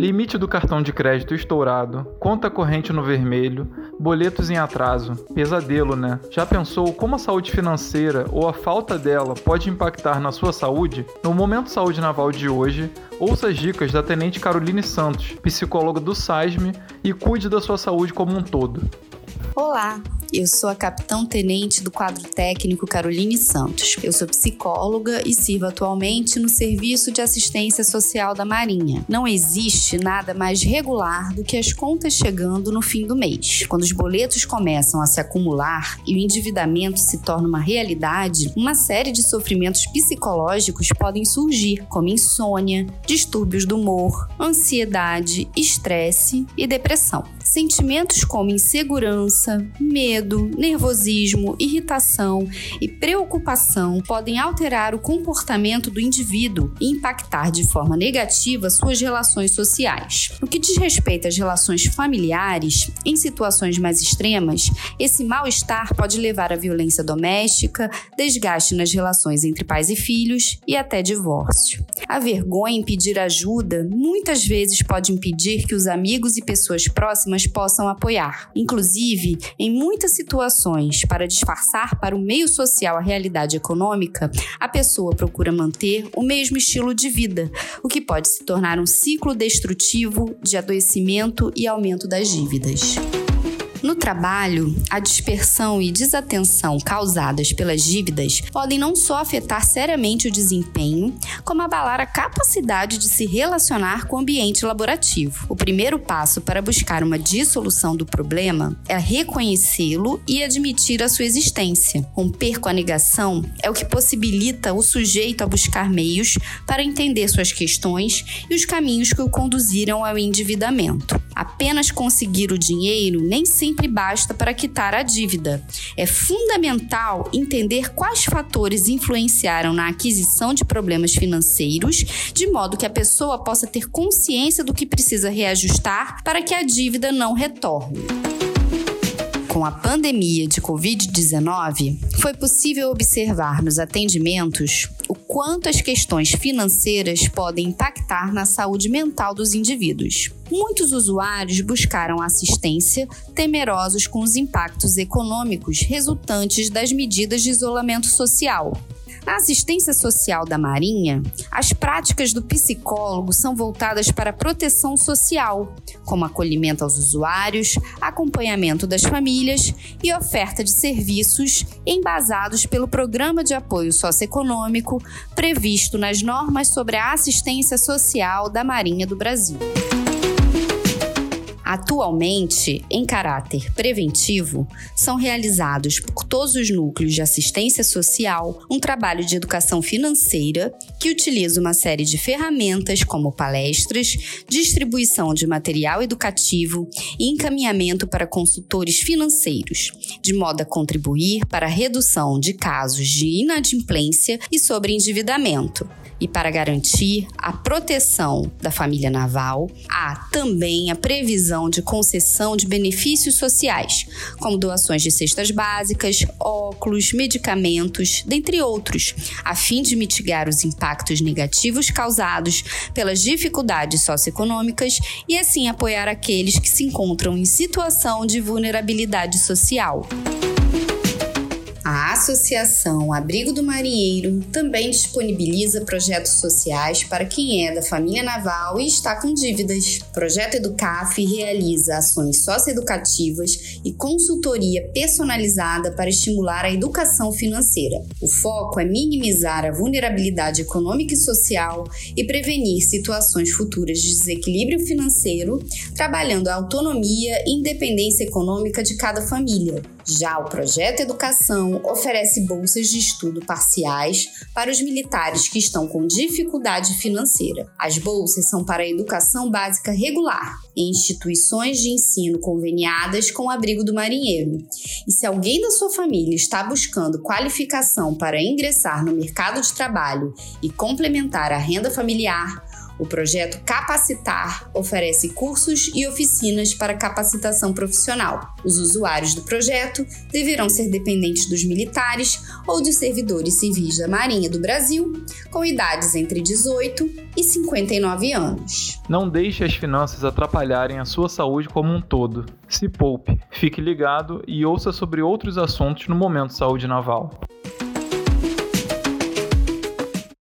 limite do cartão de crédito estourado, conta corrente no vermelho, boletos em atraso. Pesadelo, né? Já pensou como a saúde financeira ou a falta dela pode impactar na sua saúde? No Momento Saúde Naval de hoje, ouça as dicas da Tenente Caroline Santos, psicóloga do SASME, e cuide da sua saúde como um todo. Olá, eu sou a capitão tenente do quadro técnico Caroline Santos. Eu sou psicóloga e sirvo atualmente no Serviço de Assistência Social da Marinha. Não existe nada mais regular do que as contas chegando no fim do mês. Quando os boletos começam a se acumular e o endividamento se torna uma realidade, uma série de sofrimentos psicológicos podem surgir, como insônia, distúrbios do humor, ansiedade, estresse e depressão. Sentimentos como insegurança, medo, nervosismo, irritação e preocupação podem alterar o comportamento do indivíduo e impactar de forma negativa suas relações sociais. No que diz respeito às relações familiares, em situações mais extremas, esse mal-estar pode levar à violência doméstica, desgaste nas relações entre pais e filhos e até divórcio. A vergonha em pedir ajuda muitas vezes pode impedir que os amigos e pessoas próximas possam apoiar. Inclusive, em muitas situações, para disfarçar para o meio social a realidade econômica, a pessoa procura manter o mesmo estilo de vida, o que pode se tornar um ciclo destrutivo de adoecimento e aumento das dívidas. Trabalho, a dispersão e desatenção causadas pelas dívidas podem não só afetar seriamente o desempenho, como abalar a capacidade de se relacionar com o ambiente laborativo. O primeiro passo para buscar uma dissolução do problema é reconhecê-lo e admitir a sua existência. Romper com a negação é o que possibilita o sujeito a buscar meios para entender suas questões e os caminhos que o conduziram ao endividamento. Apenas conseguir o dinheiro nem sempre basta para quitar a dívida. É fundamental entender quais fatores influenciaram na aquisição de problemas financeiros, de modo que a pessoa possa ter consciência do que precisa reajustar para que a dívida não retorne com a pandemia de Covid-19, foi possível observar nos atendimentos o quanto as questões financeiras podem impactar na saúde mental dos indivíduos. Muitos usuários buscaram assistência temerosos com os impactos econômicos resultantes das medidas de isolamento social. Na assistência social da Marinha, as práticas do psicólogo são voltadas para a proteção social, como acolhimento aos usuários, acompanhamento das famílias e oferta de serviços embasados pelo Programa de Apoio Socioeconômico previsto nas normas sobre a assistência social da Marinha do Brasil. Atualmente, em caráter preventivo, são realizados por todos os núcleos de assistência social um trabalho de educação financeira que utiliza uma série de ferramentas como palestras, distribuição de material educativo e encaminhamento para consultores financeiros, de modo a contribuir para a redução de casos de inadimplência e sobreendividamento e para garantir a proteção da família naval, há também a previsão de concessão de benefícios sociais, como doações de cestas básicas, óculos, medicamentos, dentre outros, a fim de mitigar os impactos negativos causados pelas dificuldades socioeconômicas e assim apoiar aqueles que se encontram em situação de vulnerabilidade social. A Associação Abrigo do Marinheiro também disponibiliza projetos sociais para quem é da família naval e está com dívidas. O projeto Educaf realiza ações socioeducativas e consultoria personalizada para estimular a educação financeira. O foco é minimizar a vulnerabilidade econômica e social e prevenir situações futuras de desequilíbrio financeiro, trabalhando a autonomia e independência econômica de cada família. Já o projeto Educação oferece bolsas de estudo parciais para os militares que estão com dificuldade financeira. As bolsas são para a educação básica regular em instituições de ensino conveniadas com o abrigo do marinheiro. E se alguém da sua família está buscando qualificação para ingressar no mercado de trabalho e complementar a renda familiar, O projeto Capacitar oferece cursos e oficinas para capacitação profissional. Os usuários do projeto deverão ser dependentes dos militares ou de servidores civis da Marinha do Brasil, com idades entre 18 e 59 anos. Não deixe as finanças atrapalharem a sua saúde como um todo. Se poupe, fique ligado e ouça sobre outros assuntos no Momento Saúde Naval.